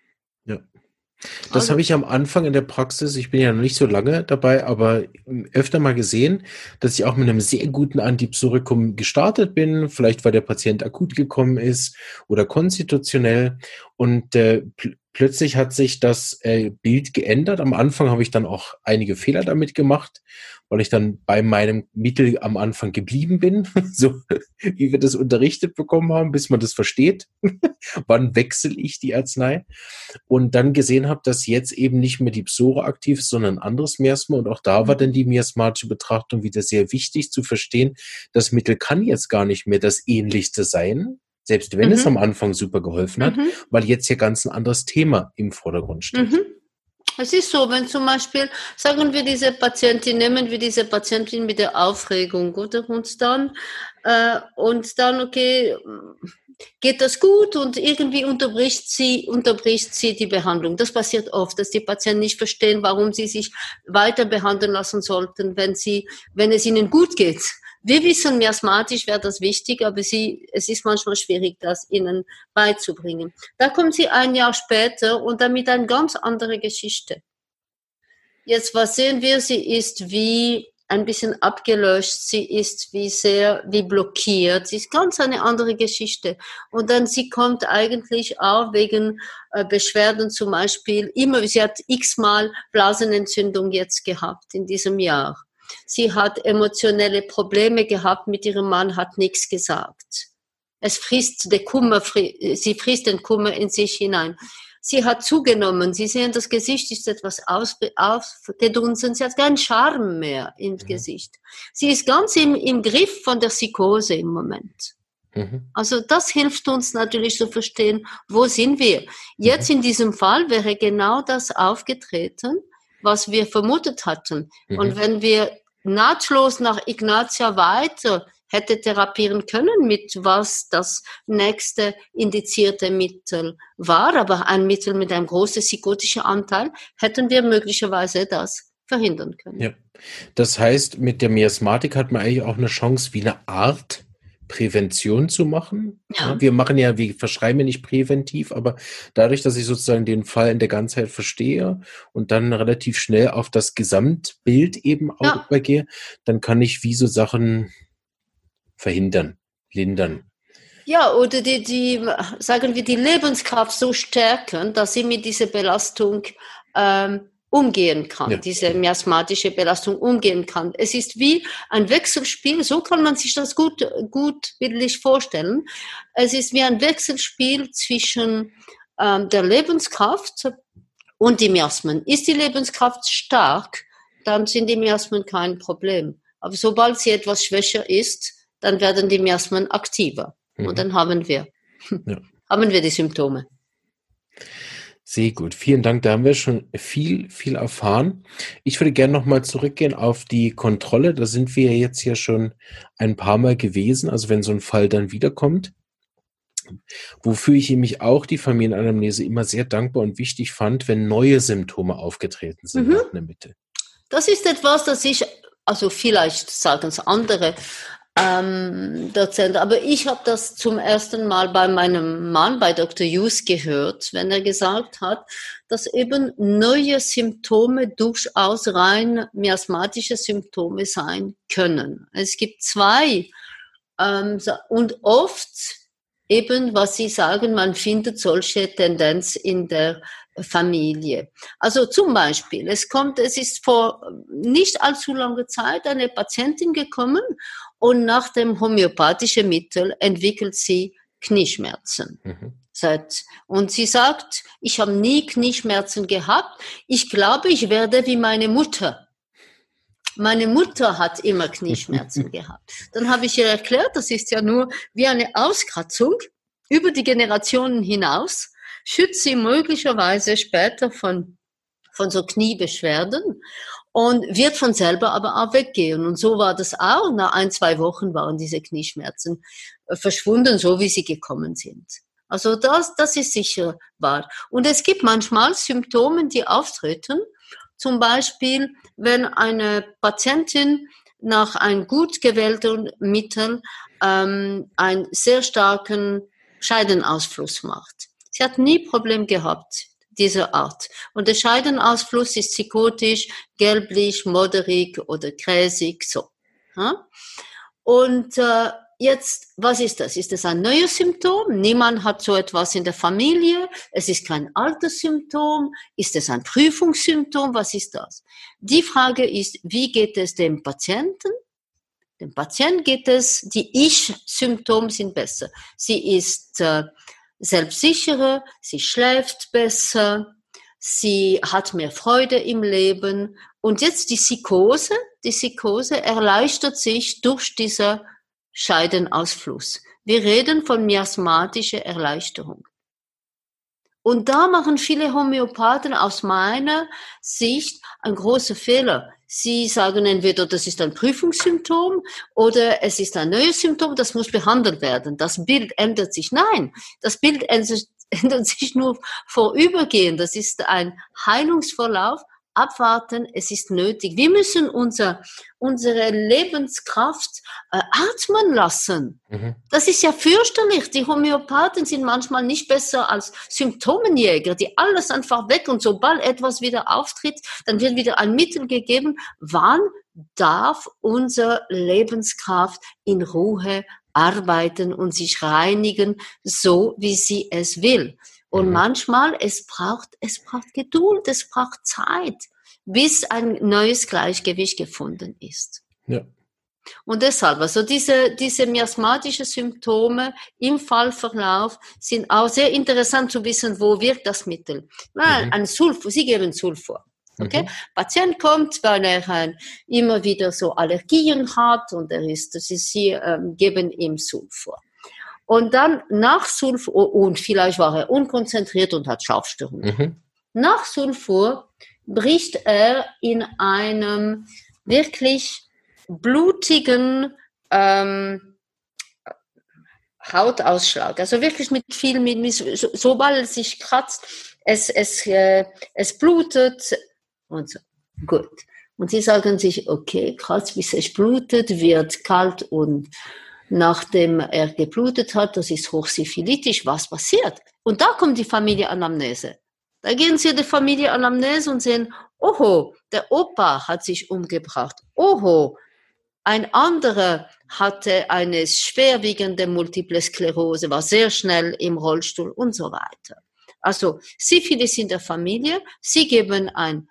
Das also, habe ich am Anfang in der Praxis, ich bin ja noch nicht so lange dabei, aber öfter mal gesehen, dass ich auch mit einem sehr guten Antipsorikum gestartet bin, vielleicht weil der Patient akut gekommen ist oder konstitutionell. Und äh, plötzlich hat sich das äh, Bild geändert. Am Anfang habe ich dann auch einige Fehler damit gemacht, weil ich dann bei meinem Mittel am Anfang geblieben bin, so wie wir das unterrichtet bekommen haben, bis man das versteht. Wann wechsle ich die Arznei? Und dann gesehen habe, dass jetzt eben nicht mehr die Psora aktiv ist, sondern ein anderes Miasma. Und auch da war dann die miasmatische Betrachtung wieder sehr wichtig zu verstehen. Das Mittel kann jetzt gar nicht mehr das ähnlichste sein, selbst wenn mhm. es am Anfang super geholfen hat, mhm. weil jetzt hier ganz ein anderes Thema im Vordergrund steht. Mhm. Es ist so, wenn zum Beispiel, sagen wir diese Patientin, nehmen wir diese Patientin mit der Aufregung, oder? Und dann, äh, und dann, okay, geht das gut und irgendwie unterbricht sie, unterbricht sie die Behandlung. Das passiert oft, dass die Patienten nicht verstehen, warum sie sich weiter behandeln lassen sollten, wenn sie, wenn es ihnen gut geht. Wir wissen, miasmatisch wäre das wichtig, aber sie, es ist manchmal schwierig, das ihnen beizubringen. Da kommt sie ein Jahr später und damit eine ganz andere Geschichte. Jetzt, was sehen wir? Sie ist wie ein bisschen abgelöscht, sie ist wie sehr, wie blockiert, sie ist ganz eine andere Geschichte. Und dann sie kommt eigentlich auch wegen äh, Beschwerden zum Beispiel immer, sie hat x-mal Blasenentzündung jetzt gehabt in diesem Jahr. Sie hat emotionelle Probleme gehabt mit ihrem Mann, hat nichts gesagt. Es frisst der Kummer, sie frisst den Kummer in sich hinein. Sie hat zugenommen. Sie sehen, das Gesicht ist etwas aufgedunsen. Sie hat keinen Charme mehr im mhm. Gesicht. Sie ist ganz im, im Griff von der Psychose im Moment. Mhm. Also das hilft uns natürlich zu verstehen, wo sind wir. Jetzt mhm. in diesem Fall wäre genau das aufgetreten, was wir vermutet hatten. Mhm. Und wenn wir nahtlos nach Ignatia weiter hätte therapieren können, mit was das nächste indizierte Mittel war, aber ein Mittel mit einem großen psychotischen Anteil, hätten wir möglicherweise das verhindern können. Ja. Das heißt, mit der Miasmatik hat man eigentlich auch eine Chance, wie eine Art Prävention zu machen. Ja. Wir machen ja, wir verschreiben ja nicht präventiv, aber dadurch, dass ich sozusagen den Fall in der Ganzheit verstehe und dann relativ schnell auf das Gesamtbild eben auch ja. übergehe, dann kann ich wie so Sachen verhindern, lindern. Ja, oder die, die, sagen wir, die Lebenskraft so stärken, dass sie mit dieser Belastung ähm, umgehen kann, ja. diese miasmatische Belastung umgehen kann. Es ist wie ein Wechselspiel, so kann man sich das gut, gut bildlich vorstellen. Es ist wie ein Wechselspiel zwischen ähm, der Lebenskraft und die Miasmen. Ist die Lebenskraft stark, dann sind die Miasmen kein Problem. Aber sobald sie etwas schwächer ist, dann werden die Miasmen aktiver. Mhm. Und dann haben wir, ja. haben wir die Symptome. Sehr gut, vielen Dank. Da haben wir schon viel, viel erfahren. Ich würde gerne nochmal zurückgehen auf die Kontrolle. Da sind wir jetzt ja schon ein paar Mal gewesen, also wenn so ein Fall dann wiederkommt. Wofür ich mich auch die Familienanamnese immer sehr dankbar und wichtig fand, wenn neue Symptome aufgetreten sind mhm. nach einer Mitte. Das ist etwas, das ich, also vielleicht sagen es andere, ähm, Dozent. Aber ich habe das zum ersten Mal bei meinem Mann, bei Dr. Hughes, gehört, wenn er gesagt hat, dass eben neue Symptome durchaus rein miasmatische Symptome sein können. Es gibt zwei ähm, und oft eben, was Sie sagen, man findet solche Tendenz in der Familie. Also zum Beispiel, es kommt, es ist vor nicht allzu langer Zeit eine Patientin gekommen und nach dem homöopathischen Mittel entwickelt sie Knieschmerzen. Mhm. Und sie sagt, ich habe nie Knieschmerzen gehabt. Ich glaube, ich werde wie meine Mutter. Meine Mutter hat immer Knieschmerzen gehabt. Dann habe ich ihr erklärt, das ist ja nur wie eine Auskratzung über die Generationen hinaus, schützt sie möglicherweise später von, von so Kniebeschwerden und wird von selber aber auch weggehen. Und so war das auch. Nach ein, zwei Wochen waren diese Knieschmerzen äh, verschwunden, so wie sie gekommen sind. Also das, das ist sicher wahr. Und es gibt manchmal Symptome, die auftreten. Zum Beispiel, wenn eine Patientin nach einem gut gewählten Mittel ähm, einen sehr starken Scheidenausfluss macht. Sie hat nie Problem gehabt dieser Art. Und der Scheidenausfluss ist psychotisch, gelblich, moderig oder gräsig, so. Und äh, jetzt, was ist das? Ist das ein neues Symptom? Niemand hat so etwas in der Familie. Es ist kein altes Symptom. Ist es ein Prüfungssymptom? Was ist das? Die Frage ist, wie geht es dem Patienten? Dem Patienten geht es, die Ich-Symptome sind besser. Sie ist äh, selbstsicherer, sie schläft besser, sie hat mehr Freude im Leben. Und jetzt die Psychose, die Psychose erleichtert sich durch diese Scheidenausfluss. Wir reden von miasmatischer Erleichterung. Und da machen viele Homöopathen aus meiner Sicht einen großen Fehler. Sie sagen entweder, das ist ein Prüfungssymptom oder es ist ein neues Symptom, das muss behandelt werden. Das Bild ändert sich. Nein, das Bild ändert sich nur vorübergehend. Das ist ein Heilungsverlauf, abwarten, es ist nötig. Wir müssen unser, unsere Lebenskraft äh, atmen lassen. Mhm. Das ist ja fürchterlich. Die Homöopathen sind manchmal nicht besser als Symptomenjäger, die alles einfach weg und sobald etwas wieder auftritt, dann wird wieder ein Mittel gegeben. Wann darf unsere Lebenskraft in Ruhe arbeiten und sich reinigen, so wie sie es will? Und mhm. manchmal, es braucht, es braucht Geduld, es braucht Zeit, bis ein neues Gleichgewicht gefunden ist. Ja. Und deshalb, also diese, diese miasmatischen Symptome im Fallverlauf sind auch sehr interessant zu wissen, wo wirkt das Mittel. Weil mhm. ein Sulfur, Sie geben Sulfur. Okay? Mhm. Patient kommt, weil er äh, immer wieder so Allergien hat und er ist, sie, sie ähm, geben ihm Sulfur. Und dann nach Sulfur, und vielleicht war er unkonzentriert und hat Schlafstörungen. Mhm. Nach Sulfur bricht er in einem wirklich blutigen ähm, Hautausschlag. Also wirklich mit viel, mit, mit so, sobald es sich kratzt, es, es, äh, es blutet und so. Gut. Und sie sagen sich, okay, krass, bis es blutet, wird kalt und nachdem er geblutet hat, das ist hochsyphilitisch, was passiert? Und da kommt die Familienanamnese. Da gehen sie die Familienanamnese und sehen, oho, der Opa hat sich umgebracht. Oho, ein anderer hatte eine schwerwiegende Multiple Sklerose, war sehr schnell im Rollstuhl und so weiter. Also Syphilis in der Familie, sie geben ein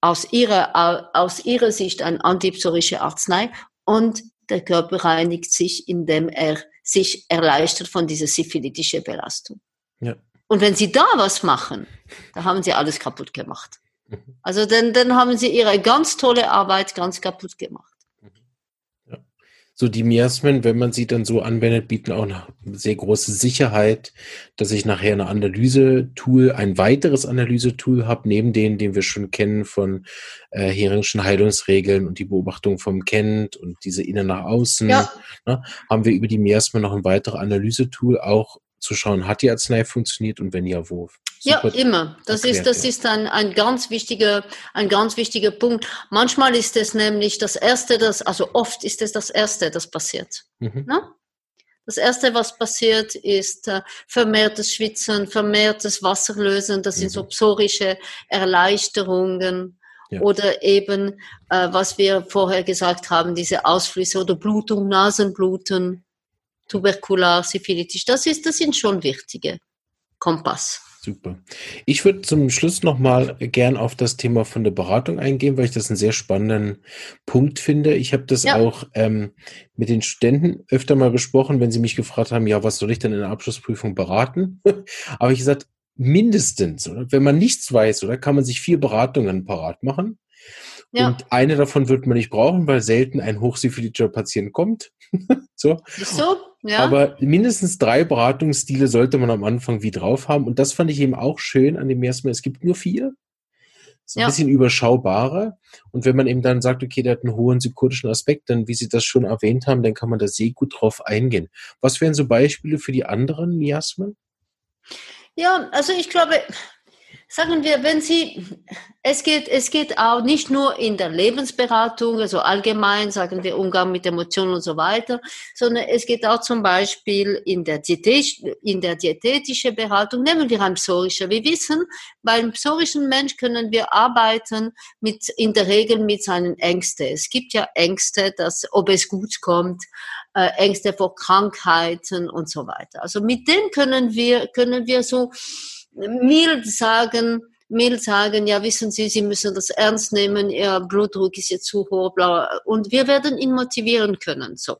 aus ihrer, aus ihrer Sicht ein antipsorische Arznei und der Körper reinigt sich, indem er sich erleichtert von dieser syphilitischen Belastung. Ja. Und wenn Sie da was machen, dann haben Sie alles kaputt gemacht. Mhm. Also dann, dann haben Sie Ihre ganz tolle Arbeit ganz kaputt gemacht. So die Miasmen, wenn man sie dann so anwendet, bieten auch eine sehr große Sicherheit, dass ich nachher eine Analyse-Tool, ein weiteres Analyse-Tool habe, neben denen, den wir schon kennen von äh, Heringschen Heilungsregeln und die Beobachtung vom Kent und diese Innen nach Außen. Ja. Ne, haben wir über die Miasmen noch ein weiteres Analyse-Tool, auch zu schauen, hat die Arznei funktioniert und wenn ja, wo. Ja, immer. Das ist, das ist ein, ein ganz wichtiger, ein ganz wichtiger Punkt. Manchmal ist es nämlich das erste, das, also oft ist es das erste, das passiert. Mhm. Ne? Das erste, was passiert, ist äh, vermehrtes Schwitzen, vermehrtes Wasserlösen. Das mhm. sind so mhm. psorische Erleichterungen. Ja. Oder eben, äh, was wir vorher gesagt haben, diese Ausflüsse oder Blutung, Nasenbluten, tuberkular, syphilitisch. Das ist, das sind schon wichtige Kompass. Super. Ich würde zum Schluss nochmal gern auf das Thema von der Beratung eingehen, weil ich das einen sehr spannenden Punkt finde. Ich habe das ja. auch ähm, mit den Studenten öfter mal besprochen, wenn sie mich gefragt haben, ja, was soll ich denn in der Abschlussprüfung beraten? Aber ich gesagt, mindestens, oder? Wenn man nichts weiß, oder kann man sich vier Beratungen parat machen. Ja. Und eine davon wird man nicht brauchen, weil selten ein hochsyphilitischer Patient kommt. so. so? Ja. Aber mindestens drei Beratungsstile sollte man am Anfang wie drauf haben. Und das fand ich eben auch schön an dem ersten Mal. Es gibt nur vier. Ist ein ja. bisschen überschaubarer. Und wenn man eben dann sagt, okay, der hat einen hohen psychotischen Aspekt, dann, wie Sie das schon erwähnt haben, dann kann man da sehr gut drauf eingehen. Was wären so Beispiele für die anderen Miasmen? Ja, also ich glaube, sagen wir, wenn Sie, es geht, es geht auch nicht nur in der Lebensberatung, also allgemein, sagen wir Umgang mit Emotionen und so weiter, sondern es geht auch zum Beispiel in der, Diätet, in der diätetischen Beratung, nehmen wir ein psorischer. Wir wissen, beim psorischen Mensch können wir arbeiten mit, in der Regel mit seinen Ängsten. Es gibt ja Ängste, dass, ob es gut kommt, äh, Ängste vor Krankheiten und so weiter. Also mit dem können wir, können wir so, mild sagen, mild sagen, ja, wissen Sie, Sie müssen das ernst nehmen, Ihr Blutdruck ist jetzt zu hoch, bla, und wir werden ihn motivieren können, so.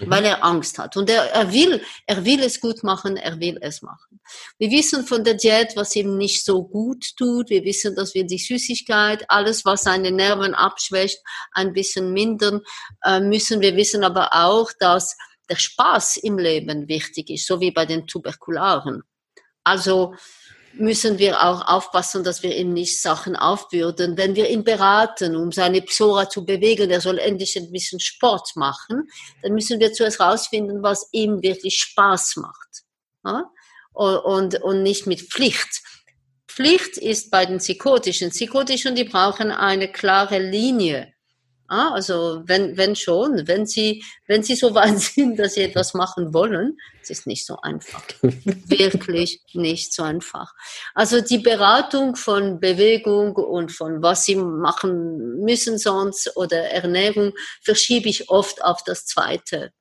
Mhm. Weil er Angst hat. Und er, er will, er will es gut machen, er will es machen. Wir wissen von der Diät, was ihm nicht so gut tut. Wir wissen, dass wir die Süßigkeit, alles, was seine Nerven abschwächt, ein bisschen mindern äh, müssen. Wir wissen aber auch, dass der Spaß im Leben wichtig ist, so wie bei den Tuberkularen. Also müssen wir auch aufpassen, dass wir ihm nicht Sachen aufbürden. Wenn wir ihn beraten, um seine Psora zu bewegen, er soll endlich ein bisschen Sport machen, dann müssen wir zuerst herausfinden, was ihm wirklich Spaß macht. Ja? Und, und nicht mit Pflicht. Pflicht ist bei den Psychotischen. Psychotischen, die brauchen eine klare Linie. Ah, also wenn, wenn schon, wenn Sie, wenn Sie so weit sind, dass Sie etwas machen wollen, es ist nicht so einfach. Wirklich nicht so einfach. Also die Beratung von Bewegung und von was Sie machen müssen sonst oder Ernährung verschiebe ich oft auf das zweite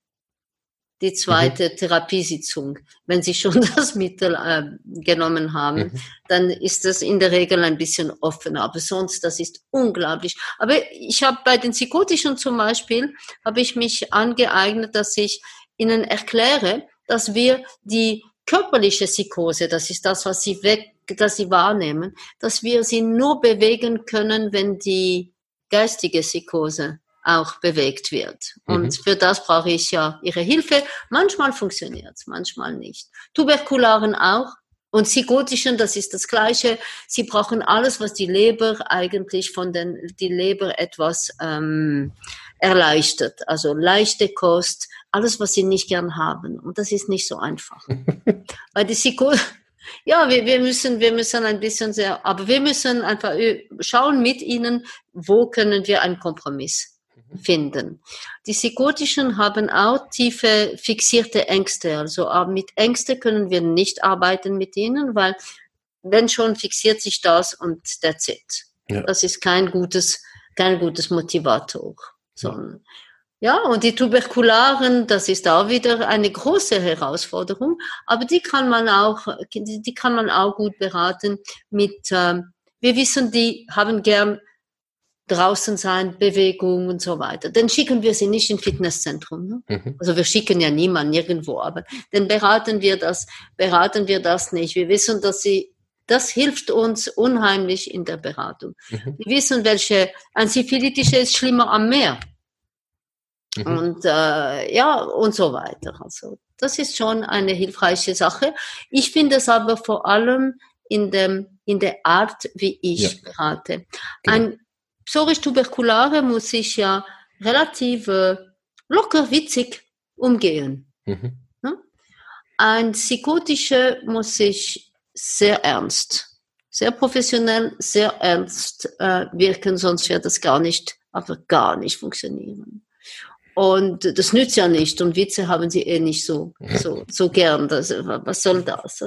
die zweite mhm. Therapiesitzung. Wenn Sie schon das Mittel äh, genommen haben, mhm. dann ist das in der Regel ein bisschen offener. Aber sonst, das ist unglaublich. Aber ich habe bei den Psychotischen zum Beispiel, habe ich mich angeeignet, dass ich Ihnen erkläre, dass wir die körperliche Psychose, das ist das, was Sie weg, dass Sie wahrnehmen, dass wir sie nur bewegen können, wenn die geistige Psychose auch bewegt wird. Und mhm. für das brauche ich ja Ihre Hilfe. Manchmal funktioniert es, manchmal nicht. Tuberkularen auch. Und Psychotischen, das ist das Gleiche. Sie brauchen alles, was die Leber eigentlich von den, die Leber etwas ähm, erleichtert. Also leichte Kost, alles, was sie nicht gern haben. Und das ist nicht so einfach. Weil die Psychose, ja, wir, wir müssen, wir müssen ein bisschen sehr, aber wir müssen einfach schauen mit ihnen, wo können wir einen Kompromiss finden. Die Psychotischen haben auch tiefe fixierte Ängste. Also mit Ängsten können wir nicht arbeiten mit ihnen, weil wenn schon fixiert sich das und that's it. Ja. Das ist kein gutes, kein gutes Motivator. Sondern, ja. ja, und die Tuberkularen, das ist auch wieder eine große Herausforderung, aber die kann man auch, die kann man auch gut beraten mit, äh, wir wissen, die haben gern draußen sein, Bewegung und so weiter. Dann schicken wir sie nicht in Fitnesszentrum. Ne? Mhm. Also wir schicken ja niemanden nirgendwo, aber dann beraten wir das, beraten wir das nicht. Wir wissen, dass sie, das hilft uns unheimlich in der Beratung. Mhm. Wir wissen, welche, ein syphilitische ist schlimmer am Meer. Mhm. Und äh, ja, und so weiter. Also das ist schon eine hilfreiche Sache. Ich finde es aber vor allem in dem in der Art, wie ich ja. berate. Genau. Ein psorisch-tuberkulare muss ich ja relativ äh, locker witzig umgehen. Mhm. Ein psychotischer muss ich sehr ernst, sehr professionell, sehr ernst äh, wirken, sonst wird das gar nicht, aber gar nicht funktionieren. Und das nützt ja nicht. Und Witze haben sie eh nicht so, so, so gern. Das, was soll das?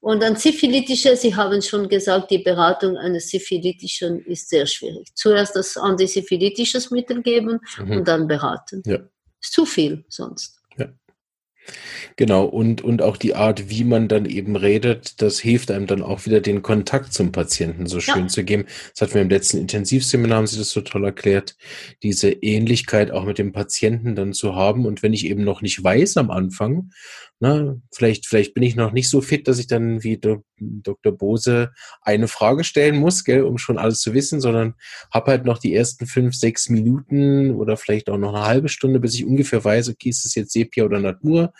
Und ein syphilitischer, Sie haben schon gesagt, die Beratung eines syphilitischen ist sehr schwierig. Zuerst das antisyphilitisches Mittel geben mhm. und dann beraten. Ja. Ist zu viel sonst. Genau, und, und auch die Art, wie man dann eben redet, das hilft einem dann auch wieder den Kontakt zum Patienten so schön ja. zu geben. Das hatten wir im letzten Intensivseminar, haben Sie das so toll erklärt, diese Ähnlichkeit auch mit dem Patienten dann zu haben. Und wenn ich eben noch nicht weiß am Anfang, na, vielleicht, vielleicht bin ich noch nicht so fit, dass ich dann wie Dr. Bose eine Frage stellen muss, gell, um schon alles zu wissen, sondern habe halt noch die ersten fünf, sechs Minuten oder vielleicht auch noch eine halbe Stunde, bis ich ungefähr weiß, okay, ist das jetzt Sepia oder Natur?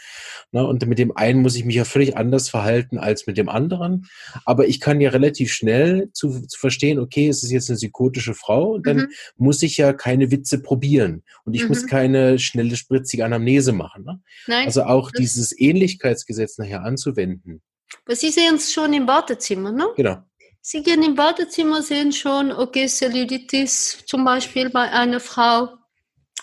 Na, und mit dem einen muss ich mich ja völlig anders verhalten als mit dem anderen. Aber ich kann ja relativ schnell zu, zu verstehen, okay, es ist jetzt eine psychotische Frau, und dann mhm. muss ich ja keine Witze probieren und ich mhm. muss keine schnelle, spritzige Anamnese machen. Ne? Nein, also auch dieses Ähnlichkeitsgesetz nachher anzuwenden. Aber Sie sehen es schon im Wartezimmer, ne? Genau. Sie gehen im Badezimmer, sehen schon, okay, Cellulitis zum Beispiel bei einer Frau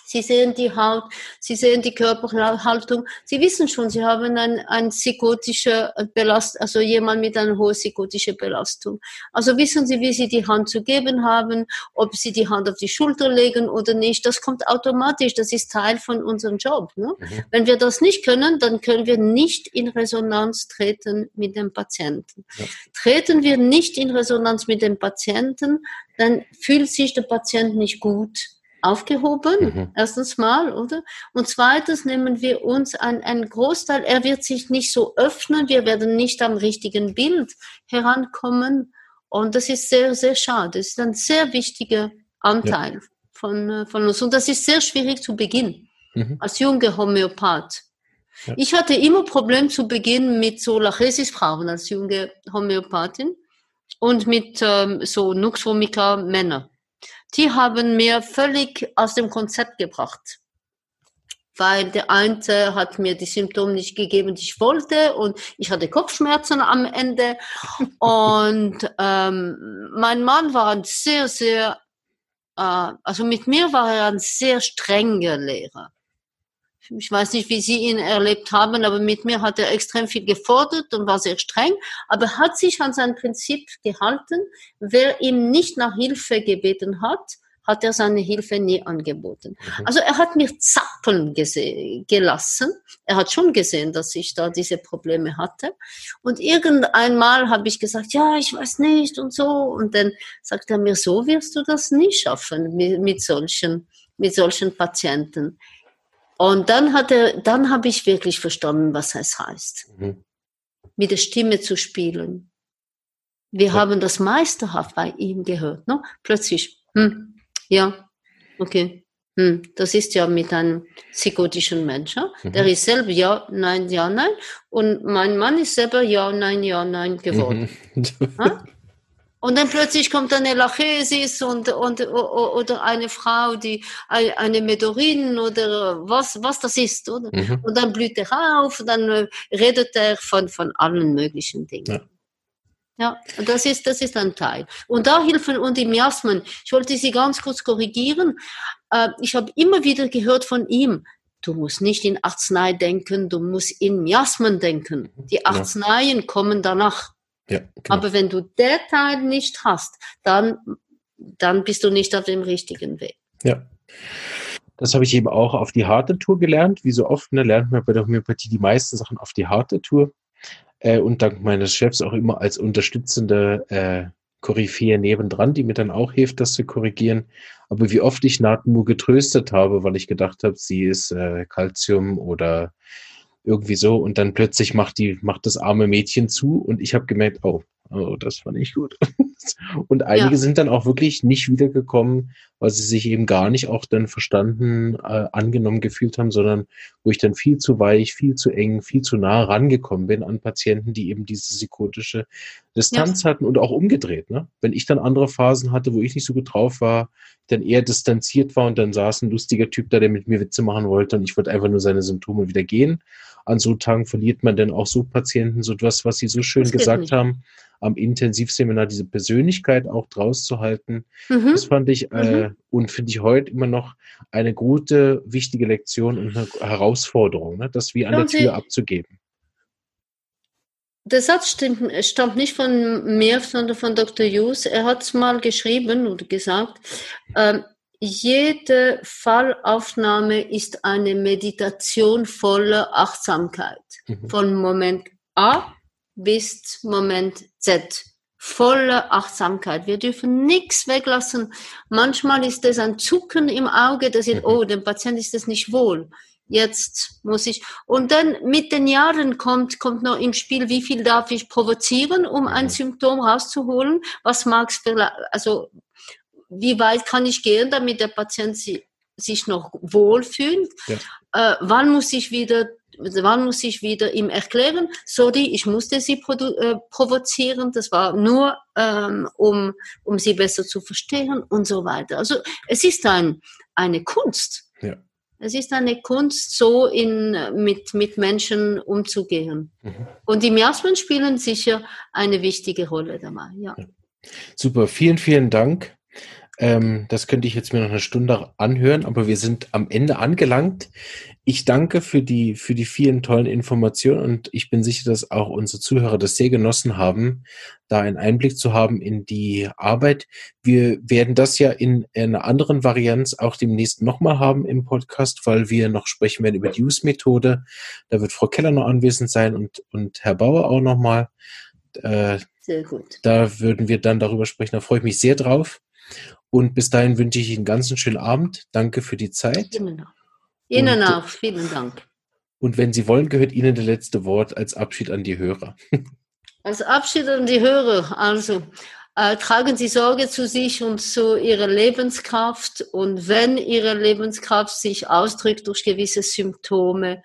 Sie sehen die Haut, Sie sehen die Körperhaltung. Sie wissen schon, Sie haben ein, ein psychotische Belast, also jemand mit einer hohen psychotischen Belastung. Also wissen Sie, wie Sie die Hand zu geben haben, ob Sie die Hand auf die Schulter legen oder nicht. Das kommt automatisch. Das ist Teil von unserem Job. Ne? Mhm. Wenn wir das nicht können, dann können wir nicht in Resonanz treten mit dem Patienten. Ja. Treten wir nicht in Resonanz mit dem Patienten, dann fühlt sich der Patient nicht gut aufgehoben, mhm. erstens mal, oder? Und zweitens nehmen wir uns ein, einen Großteil, er wird sich nicht so öffnen, wir werden nicht am richtigen Bild herankommen. Und das ist sehr, sehr schade. Das ist ein sehr wichtiger Anteil ja. von, äh, von uns. Und das ist sehr schwierig zu Beginn, mhm. als junger Homöopath. Ja. Ich hatte immer Probleme zu Beginn mit so Lachesis-Frauen als junge Homöopathin und mit ähm, so Nux vomica Männer die haben mir völlig aus dem Konzept gebracht. Weil der eine hat mir die Symptome nicht gegeben, die ich wollte, und ich hatte Kopfschmerzen am Ende. Und ähm, mein Mann war ein sehr, sehr, äh, also mit mir war er ein sehr strenger Lehrer ich weiß nicht, wie Sie ihn erlebt haben, aber mit mir hat er extrem viel gefordert und war sehr streng, aber hat sich an sein Prinzip gehalten. Wer ihm nicht nach Hilfe gebeten hat, hat er seine Hilfe nie angeboten. Mhm. Also er hat mir zappeln gelassen. Er hat schon gesehen, dass ich da diese Probleme hatte. Und irgendeinmal habe ich gesagt, ja, ich weiß nicht und so. Und dann sagt er mir, so wirst du das nie schaffen mit, mit solchen, mit solchen Patienten. Und dann hat er, dann habe ich wirklich verstanden, was es heißt, mhm. mit der Stimme zu spielen. Wir ja. haben das meisterhaft bei ihm gehört. Ne? Plötzlich, hm, ja, okay, hm, das ist ja mit einem psychotischen Menschen. Mhm. Der ist selber ja, nein, ja, nein. Und mein Mann ist selber ja, nein, ja, nein geworden. Mhm. Und dann plötzlich kommt eine Lachesis und, und, oder eine Frau, die eine Medorin oder was, was das ist, oder? Mhm. Und dann blüht er auf, dann äh, redet er von, von allen möglichen Dingen. Ja. Ja, das ist, das ist ein Teil. Und da helfen und die Miasmen. Ich wollte Sie ganz kurz korrigieren. Äh, ich habe immer wieder gehört von ihm, du musst nicht in Arznei denken, du musst in Miasmen denken. Die Arzneien ja. kommen danach. Ja, genau. Aber wenn du der Teil nicht hast, dann, dann bist du nicht auf dem richtigen Weg. Ja. Das habe ich eben auch auf die harte Tour gelernt. Wie so oft ne, lernt man bei der Homöopathie die meisten Sachen auf die harte Tour. Äh, und dank meines Chefs auch immer als unterstützende äh, Koryphäe nebendran, die mir dann auch hilft, das zu korrigieren. Aber wie oft ich Naht nur getröstet habe, weil ich gedacht habe, sie ist äh, Calcium oder irgendwie so und dann plötzlich macht die macht das arme Mädchen zu und ich habe gemerkt, oh, oh, das war nicht gut. und einige ja. sind dann auch wirklich nicht wiedergekommen, weil sie sich eben gar nicht auch dann verstanden, äh, angenommen gefühlt haben, sondern wo ich dann viel zu weich, viel zu eng, viel zu nah rangekommen bin an Patienten, die eben diese psychotische Distanz ja. hatten und auch umgedreht. Ne? Wenn ich dann andere Phasen hatte, wo ich nicht so gut drauf war, dann eher distanziert war und dann saß ein lustiger Typ da, der mit mir Witze machen wollte und ich wollte einfach nur seine Symptome wieder gehen an so Tagen verliert man denn auch so Patienten, so etwas, was Sie so schön gesagt nicht. haben, am Intensivseminar diese Persönlichkeit auch draus zu halten. Mhm. Das fand ich äh, mhm. und finde ich heute immer noch eine gute, wichtige Lektion und eine Herausforderung, ne? das wie an der Tür abzugeben. Der Satz stimmt, stammt nicht von mir, sondern von Dr. Hughes. Er hat es mal geschrieben oder gesagt, ähm, jede Fallaufnahme ist eine Meditation voller Achtsamkeit. Mhm. Von Moment A bis Moment Z. Voller Achtsamkeit. Wir dürfen nichts weglassen. Manchmal ist es ein Zucken im Auge, das ist, mhm. oh, dem Patient ist es nicht wohl. Jetzt muss ich. Und dann mit den Jahren kommt, kommt noch im Spiel, wie viel darf ich provozieren, um ein mhm. Symptom rauszuholen? Was mag es also wie weit kann ich gehen, damit der Patient si sich noch wohlfühlt? Ja. Äh, wann muss ich wieder wann muss ich wieder ihm erklären, sorry, ich musste sie äh, provozieren, das war nur, ähm, um, um sie besser zu verstehen und so weiter. Also es ist ein, eine Kunst. Ja. Es ist eine Kunst, so in, mit, mit Menschen umzugehen. Mhm. Und die Miasmen spielen sicher eine wichtige Rolle dabei, ja. Super, vielen, vielen Dank. Ähm, das könnte ich jetzt mir noch eine Stunde anhören, aber wir sind am Ende angelangt. Ich danke für die, für die vielen tollen Informationen und ich bin sicher, dass auch unsere Zuhörer das sehr genossen haben, da einen Einblick zu haben in die Arbeit. Wir werden das ja in einer anderen Varianz auch demnächst nochmal haben im Podcast, weil wir noch sprechen werden über die Use-Methode. Da wird Frau Keller noch anwesend sein und, und Herr Bauer auch nochmal. Äh, sehr gut. Da würden wir dann darüber sprechen. Da freue ich mich sehr drauf. Und bis dahin wünsche ich Ihnen einen ganz schönen Abend. Danke für die Zeit. Ihnen auch. Ihnen und, auch. Vielen Dank. Und wenn Sie wollen, gehört Ihnen das letzte Wort als Abschied an die Hörer. Als Abschied an die Hörer. Also, äh, tragen Sie Sorge zu sich und zu Ihrer Lebenskraft. Und wenn Ihre Lebenskraft sich ausdrückt durch gewisse Symptome,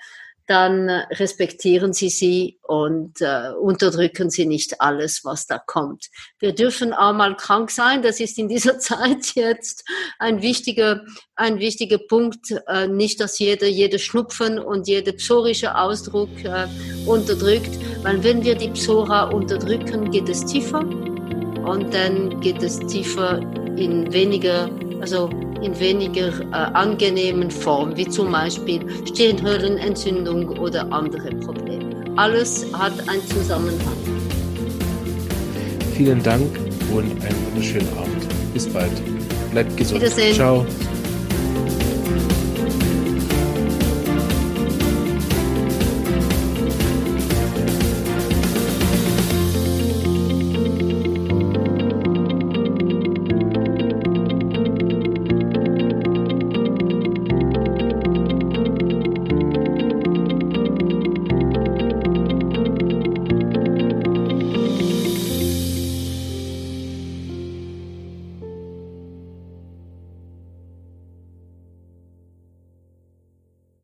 dann respektieren Sie sie und äh, unterdrücken Sie nicht alles, was da kommt. Wir dürfen auch mal krank sein. Das ist in dieser Zeit jetzt ein wichtiger, ein wichtiger Punkt. Äh, nicht, dass jeder, jeder Schnupfen und jeder psorische Ausdruck äh, unterdrückt, weil wenn wir die Psora unterdrücken, geht es tiefer und dann geht es tiefer in weniger, also in weniger äh, angenehmen Form, wie zum Beispiel Stirnhöhlenentzündung oder andere Probleme. Alles hat einen Zusammenhang. Vielen Dank und einen wunderschönen Abend. Bis bald. Bleibt gesund. Wiedersehen. Ciao.